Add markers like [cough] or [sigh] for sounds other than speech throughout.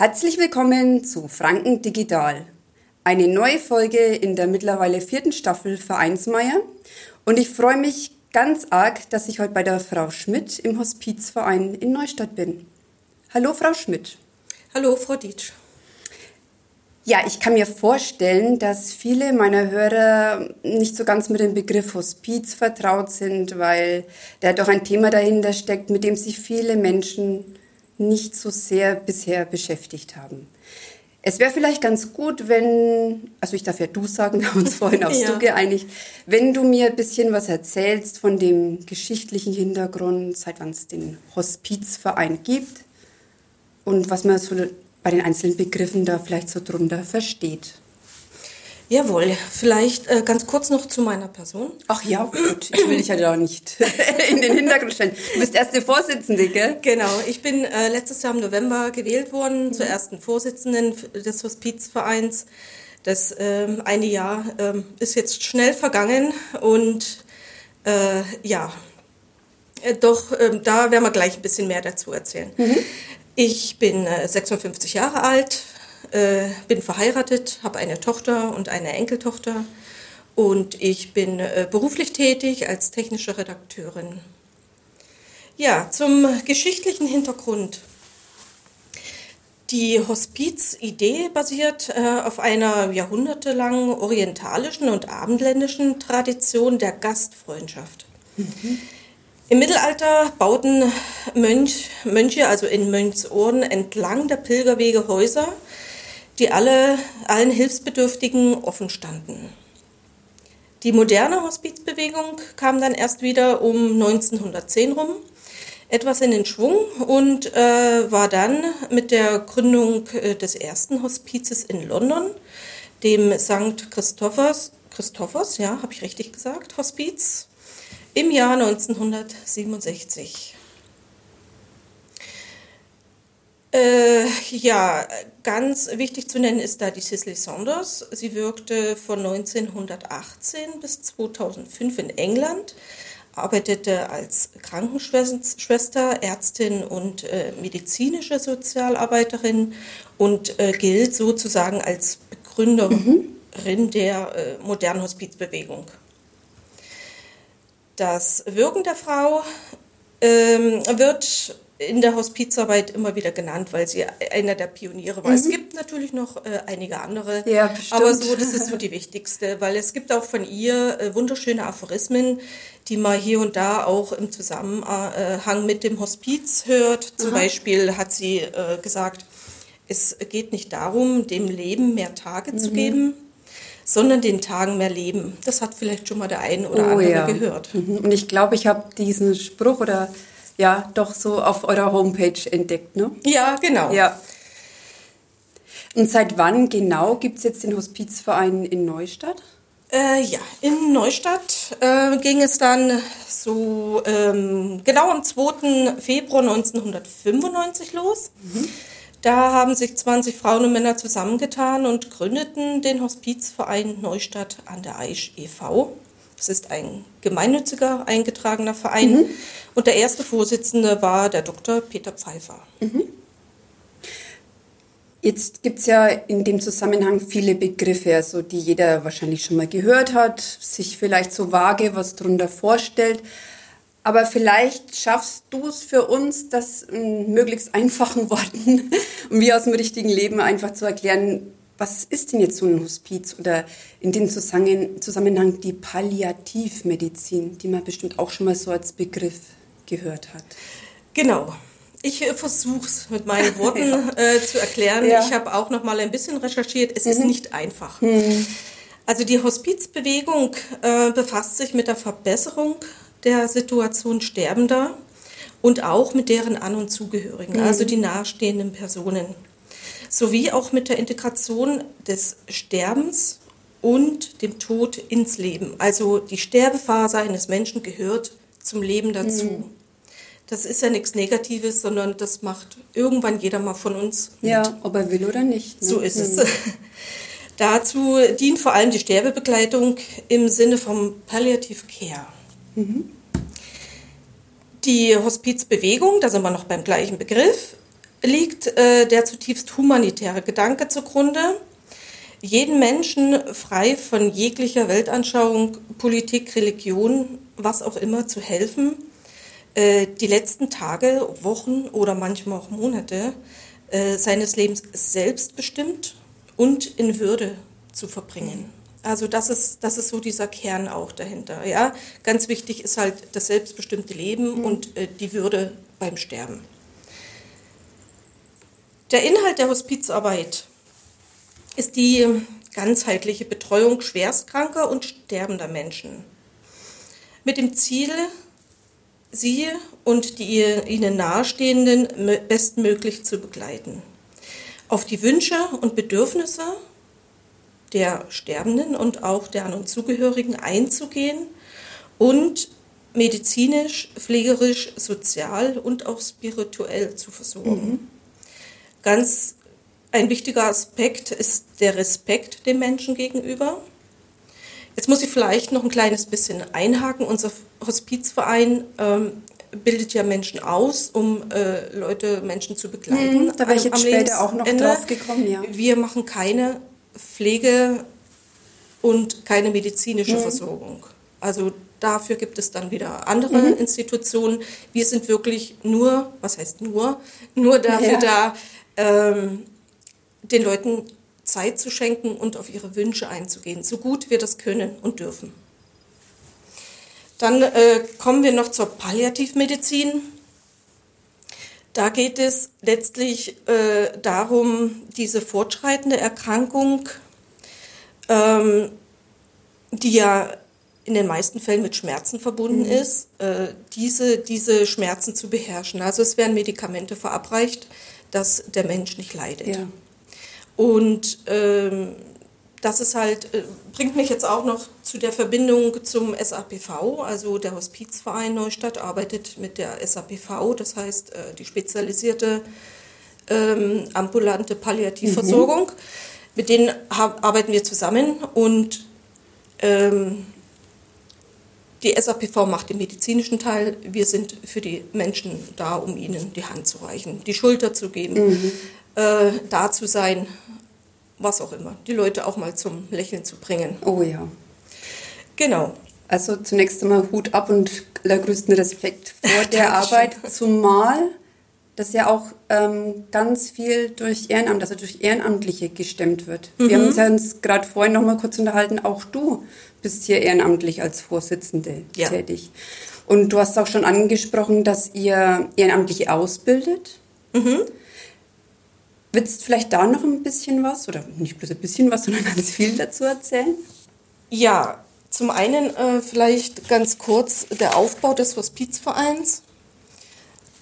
Herzlich willkommen zu Franken Digital. Eine neue Folge in der mittlerweile vierten Staffel Vereinsmeier. Und ich freue mich ganz arg, dass ich heute bei der Frau Schmidt im Hospizverein in Neustadt bin. Hallo, Frau Schmidt. Hallo, Frau Dietsch. Ja, ich kann mir vorstellen, dass viele meiner Hörer nicht so ganz mit dem Begriff Hospiz vertraut sind, weil da doch ein Thema dahinter steckt, mit dem sich viele Menschen nicht so sehr bisher beschäftigt haben. Es wäre vielleicht ganz gut, wenn, also ich darf ja du sagen, [laughs] wir haben uns vorhin aufs ja. Du geeinigt, wenn du mir ein bisschen was erzählst von dem geschichtlichen Hintergrund, seit wann es den Hospizverein gibt und was man so bei den einzelnen Begriffen da vielleicht so drunter versteht. Jawohl, vielleicht äh, ganz kurz noch zu meiner Person. Ach ja, gut, ich will dich ja da nicht [laughs] in den Hintergrund stellen. Du bist erste Vorsitzende, gell? Genau, ich bin äh, letztes Jahr im November gewählt worden mhm. zur ersten Vorsitzenden des Hospizvereins. Das ähm, eine Jahr ähm, ist jetzt schnell vergangen und äh, ja, äh, doch, ähm, da werden wir gleich ein bisschen mehr dazu erzählen. Mhm. Ich bin 56 äh, Jahre alt, äh, bin verheiratet, habe eine Tochter und eine Enkeltochter und ich bin äh, beruflich tätig als technische Redakteurin. Ja, zum geschichtlichen Hintergrund. Die Hospizidee basiert äh, auf einer jahrhundertelangen orientalischen und abendländischen Tradition der Gastfreundschaft. Mhm. Im Mittelalter bauten Mönch, Mönche, also in Mönchsohren, entlang der Pilgerwege Häuser, die alle, allen Hilfsbedürftigen offen standen. Die moderne Hospizbewegung kam dann erst wieder um 1910 rum, etwas in den Schwung und äh, war dann mit der Gründung äh, des ersten Hospizes in London, dem St. Christophers, Christophers, ja, habe ich richtig gesagt, Hospiz, im Jahr 1967. Äh, ja, ganz wichtig zu nennen ist da die Cicely Saunders. Sie wirkte von 1918 bis 2005 in England, arbeitete als Krankenschwester, Ärztin und äh, medizinische Sozialarbeiterin und äh, gilt sozusagen als Begründerin mhm. der äh, modernen Hospizbewegung. Das Wirken der Frau ähm, wird in der Hospizarbeit immer wieder genannt, weil sie einer der Pioniere war. Mhm. Es gibt natürlich noch äh, einige andere, ja, aber so, das ist so die wichtigste, weil es gibt auch von ihr äh, wunderschöne Aphorismen, die man hier und da auch im Zusammenhang mit dem Hospiz hört. Zum Aha. Beispiel hat sie äh, gesagt, es geht nicht darum, dem Leben mehr Tage mhm. zu geben, sondern den Tagen mehr leben. Das hat vielleicht schon mal der eine oder oh, andere ja. gehört. Mhm. Und ich glaube, ich habe diesen Spruch oder ja, doch so auf eurer Homepage entdeckt, ne? Ja, genau. Ja. Und seit wann genau gibt es jetzt den Hospizverein in Neustadt? Äh, ja, in Neustadt äh, ging es dann so ähm, genau am 2. Februar 1995 los. Mhm. Da haben sich 20 Frauen und Männer zusammengetan und gründeten den Hospizverein Neustadt an der Aisch e.V. Das ist ein gemeinnütziger eingetragener Verein. Mhm. Und der erste Vorsitzende war der Dr. Peter Pfeiffer. Mhm. Jetzt gibt es ja in dem Zusammenhang viele Begriffe, also die jeder wahrscheinlich schon mal gehört hat, sich vielleicht so vage was darunter vorstellt. Aber vielleicht schaffst du es für uns, das in möglichst einfachen [laughs] Worten, um wie aus dem richtigen Leben einfach zu erklären, was ist denn jetzt so ein Hospiz oder in dem Zusammenhang die Palliativmedizin, die man bestimmt auch schon mal so als Begriff gehört hat? Genau. Ich äh, versuche es mit meinen [laughs] Worten ja. äh, zu erklären. Ja. Ich habe auch noch mal ein bisschen recherchiert. Es mhm. ist nicht einfach. Mhm. Also die Hospizbewegung äh, befasst sich mit der Verbesserung der Situation Sterbender und auch mit deren An- und Zugehörigen, mhm. also die nahestehenden Personen, sowie auch mit der Integration des Sterbens und dem Tod ins Leben. Also die Sterbephase eines Menschen gehört zum Leben dazu. Mhm. Das ist ja nichts Negatives, sondern das macht irgendwann jeder mal von uns. Mit. Ja, ob er will oder nicht. Ne? So ist mhm. es. [laughs] Dazu dient vor allem die Sterbebegleitung im Sinne vom Palliative Care. Mhm. Die Hospizbewegung, da sind wir noch beim gleichen Begriff, liegt äh, der zutiefst humanitäre Gedanke zugrunde, jeden Menschen frei von jeglicher Weltanschauung, Politik, Religion, was auch immer zu helfen, äh, die letzten Tage, Wochen oder manchmal auch Monate äh, seines Lebens selbstbestimmt und in Würde zu verbringen. Also das ist, das ist so dieser Kern auch dahinter. Ja? Ganz wichtig ist halt das selbstbestimmte Leben mhm. und äh, die Würde beim Sterben. Der Inhalt der Hospizarbeit ist die ganzheitliche Betreuung schwerstkranker und sterbender Menschen. Mit dem Ziel, sie und die ihnen nahestehenden bestmöglich zu begleiten. Auf die Wünsche und Bedürfnisse der Sterbenden und auch der an und Zugehörigen einzugehen und medizinisch, pflegerisch, sozial und auch spirituell zu versorgen. Mhm. Ganz ein wichtiger Aspekt ist der Respekt dem Menschen gegenüber. Jetzt muss ich vielleicht noch ein kleines bisschen einhaken. Unser Hospizverein ähm, bildet ja Menschen aus, um äh, Leute, Menschen zu begleiten. Hm, da wäre ich jetzt später auch noch drauf gekommen, ja. Wir machen keine Pflege und keine medizinische hm. Versorgung. Also dafür gibt es dann wieder andere mhm. Institutionen. Wir sind wirklich nur, was heißt nur, nur dafür ja. da, ähm, den Leuten Zeit zu schenken und auf ihre Wünsche einzugehen, so gut wir das können und dürfen. Dann äh, kommen wir noch zur Palliativmedizin. Da geht es letztlich äh, darum, diese fortschreitende Erkrankung, ähm, die ja in den meisten Fällen mit Schmerzen verbunden mhm. ist, äh, diese, diese Schmerzen zu beherrschen. Also es werden Medikamente verabreicht, dass der Mensch nicht leidet. Ja. Und ähm, das ist halt, äh, bringt mich jetzt auch noch zu der Verbindung zum SAPV, also der Hospizverein Neustadt arbeitet mit der SAPV, das heißt äh, die spezialisierte ähm, ambulante Palliativversorgung. Mhm. Mit denen arbeiten wir zusammen und ähm, die SAPV macht den medizinischen Teil. Wir sind für die Menschen da, um ihnen die Hand zu reichen, die Schulter zu geben, mhm. äh, da zu sein, was auch immer. Die Leute auch mal zum Lächeln zu bringen. Oh ja. Genau. Also zunächst einmal Hut ab und allergrößten Respekt vor [laughs] der Arbeit, zumal das ja auch ähm, ganz viel durch Ehrenamt, also durch Ehrenamtliche gestemmt wird. Mhm. Wir haben uns ja gerade vorhin noch mal kurz unterhalten, auch du bist hier ehrenamtlich als Vorsitzende ja. tätig. Und du hast auch schon angesprochen, dass ihr Ehrenamtliche ausbildet. Mhm. Willst du vielleicht da noch ein bisschen was oder nicht bloß ein bisschen was, [laughs] sondern ganz viel dazu erzählen? Ja, zum einen äh, vielleicht ganz kurz der Aufbau des Hospizvereins.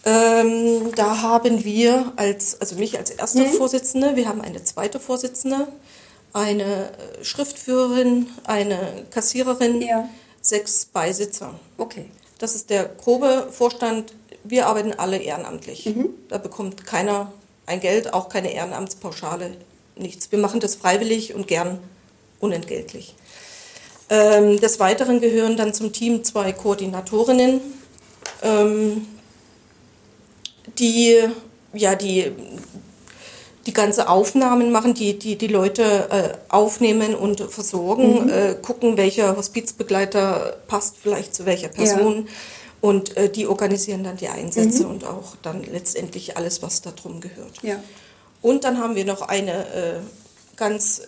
Ähm, da haben wir als, also mich als erste mhm. Vorsitzende, wir haben eine zweite Vorsitzende, eine äh, Schriftführerin, eine Kassiererin, ja. sechs Beisitzer. Okay. Das ist der grobe Vorstand. Wir arbeiten alle ehrenamtlich. Mhm. Da bekommt keiner ein Geld, auch keine Ehrenamtspauschale, nichts. Wir machen das freiwillig und gern unentgeltlich. Ähm, des Weiteren gehören dann zum Team zwei Koordinatorinnen, ähm, die ja die die ganze Aufnahmen machen, die die, die Leute äh, aufnehmen und versorgen, mhm. äh, gucken, welcher Hospizbegleiter passt vielleicht zu welcher Person. Ja. Und äh, die organisieren dann die Einsätze mhm. und auch dann letztendlich alles, was da drum gehört. Ja. Und dann haben wir noch eine äh, ganz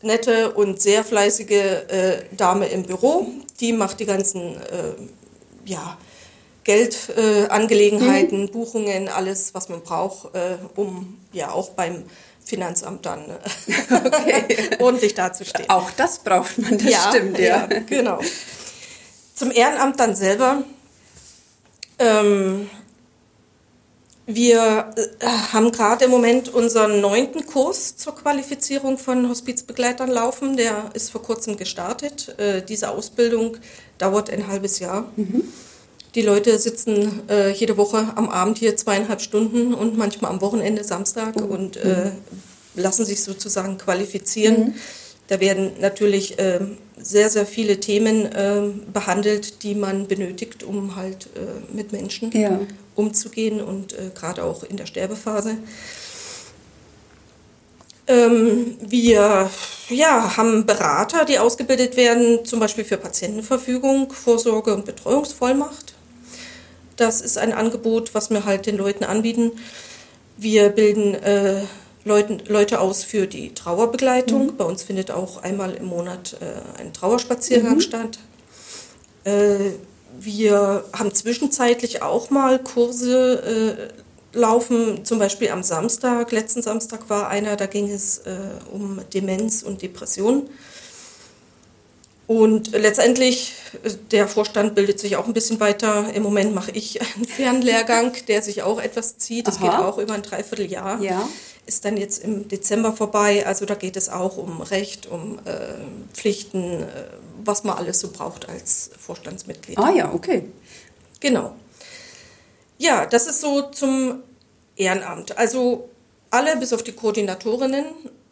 nette und sehr fleißige äh, Dame im Büro, die macht die ganzen äh, ja, Geldangelegenheiten, äh, mhm. Buchungen, alles, was man braucht, äh, um ja auch beim Finanzamt dann äh, okay. [laughs] ordentlich dazustehen. Auch das braucht man, das ja, stimmt, ja. ja. Genau. Zum Ehrenamt dann selber. Ähm, wir äh, haben gerade im Moment unseren neunten Kurs zur Qualifizierung von Hospizbegleitern laufen. Der ist vor kurzem gestartet. Äh, diese Ausbildung dauert ein halbes Jahr. Mhm. Die Leute sitzen äh, jede Woche am Abend hier zweieinhalb Stunden und manchmal am Wochenende Samstag mhm. und äh, lassen sich sozusagen qualifizieren. Mhm. Da werden natürlich äh, sehr, sehr viele Themen äh, behandelt, die man benötigt, um halt äh, mit Menschen ja. umzugehen und äh, gerade auch in der Sterbephase. Ähm, wir ja, haben Berater, die ausgebildet werden, zum Beispiel für Patientenverfügung, Vorsorge und Betreuungsvollmacht. Das ist ein Angebot, was wir halt den Leuten anbieten. Wir bilden äh, Leuten, Leute aus für die Trauerbegleitung. Mhm. Bei uns findet auch einmal im Monat äh, ein Trauerspaziergang mhm. statt. Äh, wir haben zwischenzeitlich auch mal Kurse äh, laufen, zum Beispiel am Samstag. Letzten Samstag war einer, da ging es äh, um Demenz und Depression. Und letztendlich, der Vorstand bildet sich auch ein bisschen weiter. Im Moment mache ich einen Fernlehrgang, [laughs] der sich auch etwas zieht. Das Aha. geht auch über ein Dreivierteljahr. Ja ist dann jetzt im Dezember vorbei. Also da geht es auch um Recht, um äh, Pflichten, äh, was man alles so braucht als Vorstandsmitglied. Ah ja, okay. Genau. Ja, das ist so zum Ehrenamt. Also alle bis auf die Koordinatorinnen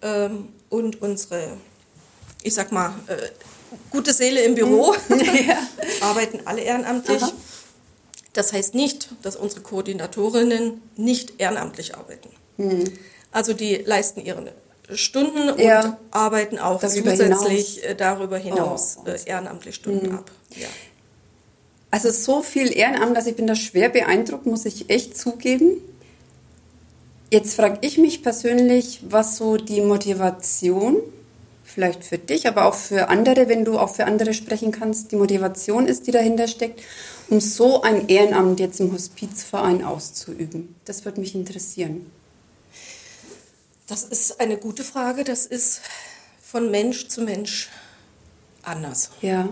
ähm, und unsere, ich sag mal, äh, gute Seele im Büro [laughs] ja. arbeiten alle ehrenamtlich. Aha. Das heißt nicht, dass unsere Koordinatorinnen nicht ehrenamtlich arbeiten. Mhm. Also die leisten ihre Stunden ja. und arbeiten auch darüber zusätzlich hinaus. Äh, darüber hinaus oh. Äh, ehrenamtlich Stunden mhm. ab. Ja. Also so viel Ehrenamt, dass ich bin da schwer beeindruckt, muss ich echt zugeben. Jetzt frage ich mich persönlich, was so die Motivation, vielleicht für dich, aber auch für andere, wenn du auch für andere sprechen kannst, die Motivation ist, die dahinter steckt, um so ein Ehrenamt jetzt im Hospizverein auszuüben. Das würde mich interessieren. Das ist eine gute Frage. Das ist von Mensch zu Mensch anders. Ja.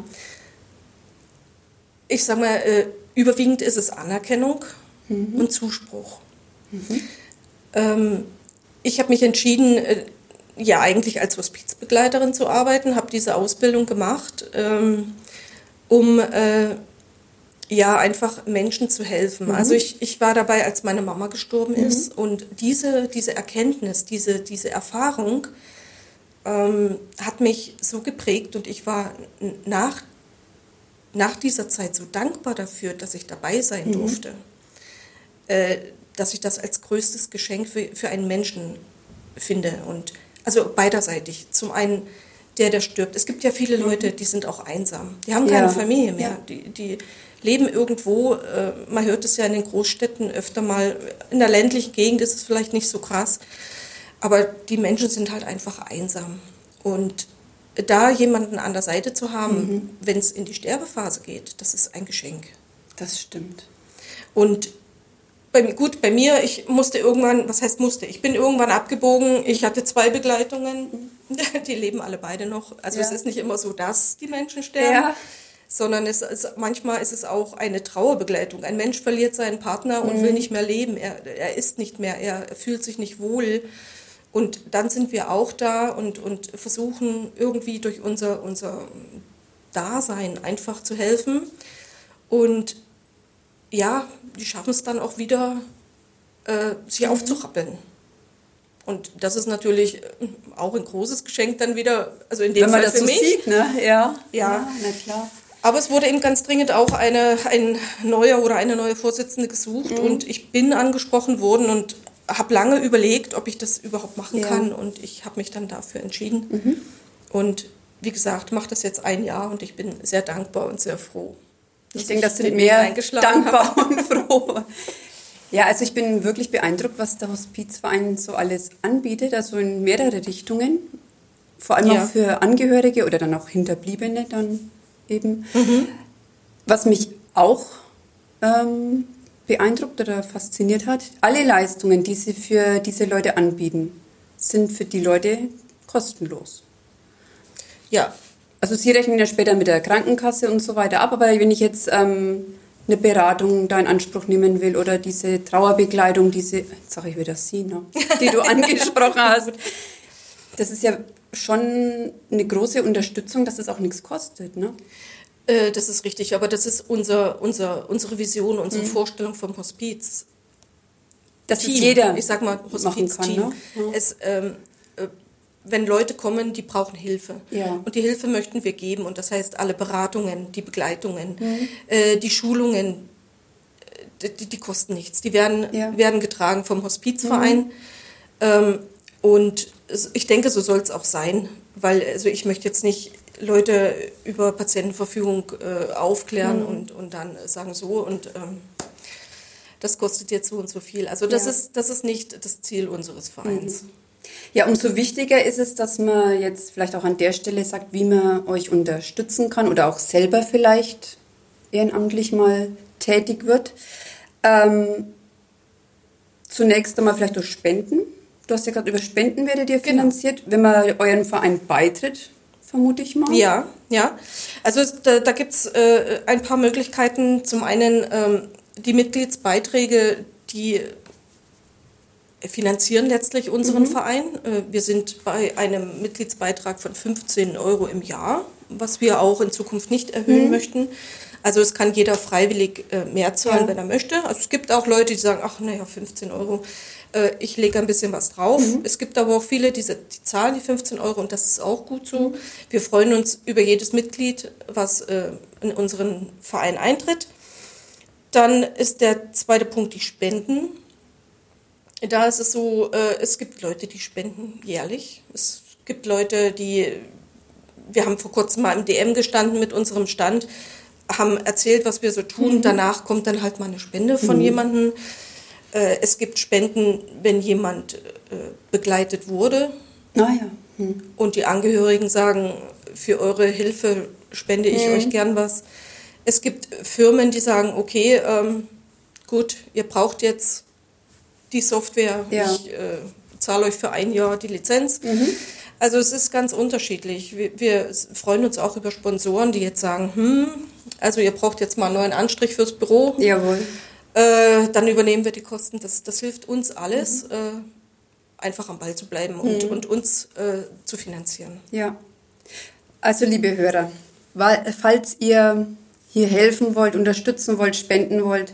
Ich sage mal, äh, überwiegend ist es Anerkennung mhm. und Zuspruch. Mhm. Ähm, ich habe mich entschieden, äh, ja eigentlich als Hospizbegleiterin zu arbeiten, habe diese Ausbildung gemacht, ähm, um äh, ja, einfach Menschen zu helfen. Mhm. Also ich, ich war dabei, als meine Mama gestorben mhm. ist und diese, diese Erkenntnis, diese, diese Erfahrung ähm, hat mich so geprägt und ich war nach, nach dieser Zeit so dankbar dafür, dass ich dabei sein mhm. durfte. Äh, dass ich das als größtes Geschenk für, für einen Menschen finde und also beiderseitig. Zum einen der, der stirbt. Es gibt ja viele mhm. Leute, die sind auch einsam. Die haben keine ja. Familie mehr. Ja. Die, die leben irgendwo, äh, man hört es ja in den Großstädten öfter mal, in der ländlichen Gegend ist es vielleicht nicht so krass, aber die Menschen sind halt einfach einsam. Und da jemanden an der Seite zu haben, mhm. wenn es in die Sterbephase geht, das ist ein Geschenk. Das stimmt. Und bei, gut, bei mir, ich musste irgendwann, was heißt musste, ich bin irgendwann abgebogen, ich hatte zwei Begleitungen, [laughs] die leben alle beide noch. Also ja. es ist nicht immer so, dass die Menschen sterben. Ja sondern es ist, manchmal ist es auch eine Trauerbegleitung. Ein Mensch verliert seinen Partner und mhm. will nicht mehr leben. Er, er ist nicht mehr, er fühlt sich nicht wohl. Und dann sind wir auch da und, und versuchen irgendwie durch unser, unser Dasein einfach zu helfen. Und ja, die schaffen es dann auch wieder, äh, sich mhm. aufzurappeln. Und das ist natürlich auch ein großes Geschenk dann wieder, also in dem Wenn man Fall das für so mich. Sieht, ne? Ja, ja, ja na klar. Aber es wurde eben ganz dringend auch eine, ein neuer oder eine neue Vorsitzende gesucht mhm. und ich bin angesprochen worden und habe lange überlegt, ob ich das überhaupt machen ja. kann und ich habe mich dann dafür entschieden. Mhm. Und wie gesagt, mache das jetzt ein Jahr und ich bin sehr dankbar und sehr froh. Ich denke, das sind mehr dankbar habe. und [laughs] froh. Ja, also ich bin wirklich beeindruckt, was der Hospizverein so alles anbietet, also in mehrere Richtungen. Vor allem ja. auch für Angehörige oder dann auch Hinterbliebene dann eben. Mhm. Was mich auch ähm, beeindruckt oder fasziniert hat, alle Leistungen, die sie für diese Leute anbieten, sind für die Leute kostenlos. Ja. Also sie rechnen ja später mit der Krankenkasse und so weiter ab, aber wenn ich jetzt ähm, eine Beratung da in Anspruch nehmen will oder diese Trauerbegleitung, diese, jetzt sage ich wieder sie, ne, die du [laughs] angesprochen hast, das ist ja schon eine große Unterstützung, dass es auch nichts kostet, ne? Äh, das ist richtig, aber das ist unser, unser, unsere Vision, unsere mhm. Vorstellung vom Hospiz. Das Team, ist jeder ich sag mal Hospiz-Team. Ne? Ja. Es, ähm, äh, wenn Leute kommen, die brauchen Hilfe. Ja. Und die Hilfe möchten wir geben. Und das heißt, alle Beratungen, die Begleitungen, äh, die Schulungen, äh, die, die kosten nichts. Die werden, Ja. werden getragen vom Hospizverein. Ähm, und ich denke, so soll es auch sein. Weil also ich möchte jetzt nicht Leute über Patientenverfügung äh, aufklären und, und dann sagen so und ähm, das kostet jetzt so und so viel. Also das, Ja. ist, das ist nicht das Ziel unseres Vereins. Ja, umso wichtiger ist es, dass man jetzt vielleicht auch an der Stelle sagt, wie man euch unterstützen kann oder auch selber vielleicht ehrenamtlich mal tätig wird. Ähm, zunächst einmal vielleicht durch Spenden. Du hast ja gerade über Spenden werdet ihr finanziert. Wenn man euren Verein beitritt, vermute ich mal. Ja, ja. Also da, da gibt es äh, ein paar Möglichkeiten. Zum einen ähm, die Mitgliedsbeiträge, die finanzieren letztlich unseren Verein. Äh, wir sind bei einem Mitgliedsbeitrag von 15 Euro im Jahr, was wir auch in Zukunft nicht erhöhen möchten. Also es kann jeder freiwillig äh, mehr zahlen, Ja. wenn er möchte. Also es gibt auch Leute, die sagen, ach naja, 15 Euro, äh, ich lege ein bisschen was drauf. Es gibt aber auch viele, die, die zahlen die 15 Euro und das ist auch gut so. Wir freuen uns über jedes Mitglied, was in unseren Verein eintritt. Dann ist der zweite Punkt die Spenden. Da ist es so, äh, es gibt Leute, die spenden jährlich. Es gibt Leute, die, wir haben vor kurzem mal im DM gestanden mit unserem Stand, haben erzählt, was wir so tun. Danach kommt dann halt mal eine Spende von jemandem. Äh, es gibt Spenden, wenn jemand äh, begleitet wurde Naja. Hm. und die Angehörigen sagen, für eure Hilfe spende ich euch gern was. Es gibt Firmen, die sagen, okay, ähm, gut, ihr braucht jetzt die Software, Ja. ich äh, zahle euch für ein Jahr die Lizenz. Also es ist ganz unterschiedlich. Wir, wir freuen uns auch über Sponsoren, die jetzt sagen, hm, also ihr braucht jetzt mal einen neuen Anstrich fürs Büro. Jawohl. Äh, dann übernehmen wir die Kosten. Das, das hilft uns alles, äh, einfach am Ball zu bleiben und, und uns äh, zu finanzieren. Ja. Also, liebe Hörer, falls ihr hier helfen wollt, unterstützen wollt, spenden wollt,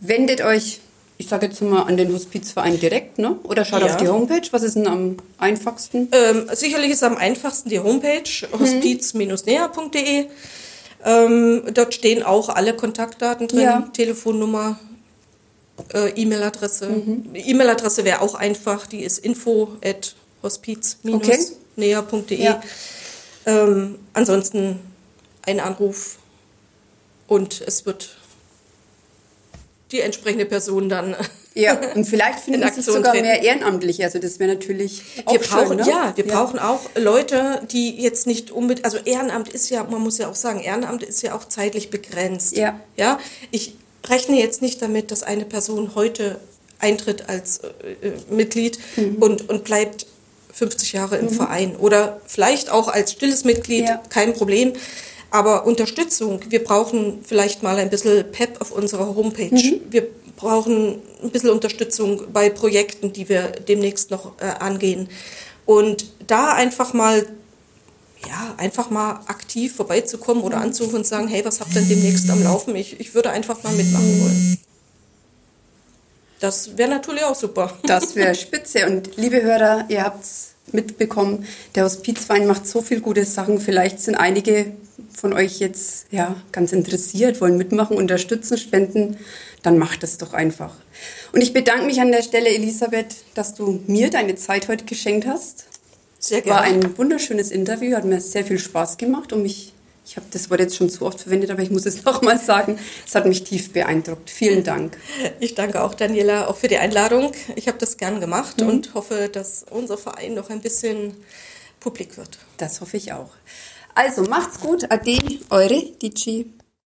wendet euch, ich sage jetzt mal, an den Hospizverein direkt, ne? Oder schaut Ja. auf die Homepage. Was ist denn am einfachsten? Ähm, sicherlich ist am einfachsten die Homepage hospiz-näher.de. Ähm, dort stehen auch alle Kontaktdaten drin, Ja. Telefonnummer, äh, E-Mail-Adresse. E-Mail-Adresse wäre auch einfach, die ist info at hospiz-näher.de. Ja. Ähm, ansonsten ein Anruf und es wird die entsprechende Person dann Ja, [laughs] und vielleicht finden In sich Aktion sogar treten. mehr Ehrenamtliche. Also, das wäre natürlich auch wir brauchen, schön, ne? ja, wir brauchen auch Leute, die jetzt nicht unbedingt, also Ehrenamt ist ja, man muss ja auch sagen, Ehrenamt ist ja auch zeitlich begrenzt. Ja. Ja, ich rechne jetzt nicht damit, dass eine Person heute eintritt als äh, äh, Mitglied Mhm. und, und bleibt 50 Jahre im Verein oder vielleicht auch als stilles Mitglied, Ja. kein Problem. Aber Unterstützung, wir brauchen vielleicht mal ein bisschen Pep auf unserer Homepage. Mhm. Wir brauchen ein bisschen Unterstützung bei Projekten, die wir demnächst noch äh, angehen. Und da einfach mal, ja, einfach mal aktiv vorbeizukommen oder anzurufen und sagen, hey, was habt ihr denn demnächst am Laufen? Ich, ich würde einfach mal mitmachen wollen. Das wäre natürlich auch super. Das wäre [laughs] spitze. Und liebe Hörer, ihr habt's mitbekommen, der Hospizverein macht so viel gute Sachen. Vielleicht sind einige von euch jetzt ja ganz interessiert, wollen mitmachen, unterstützen, spenden. Dann macht es doch einfach. Und ich bedanke mich an der Stelle, Elisabeth, dass du mir deine Zeit heute geschenkt hast. Sehr War gerne. ein wunderschönes Interview, hat mir sehr viel Spaß gemacht und mich, ich habe das Wort jetzt schon zu oft verwendet, aber ich muss es [laughs] nochmal sagen, es hat mich tief beeindruckt. Vielen Dank. Ich danke auch Daniela auch für die Einladung. Ich habe das gern gemacht und hoffe, dass unser Verein noch ein bisschen publik wird. Das hoffe ich auch. Also macht's gut. Ade, eure Dici.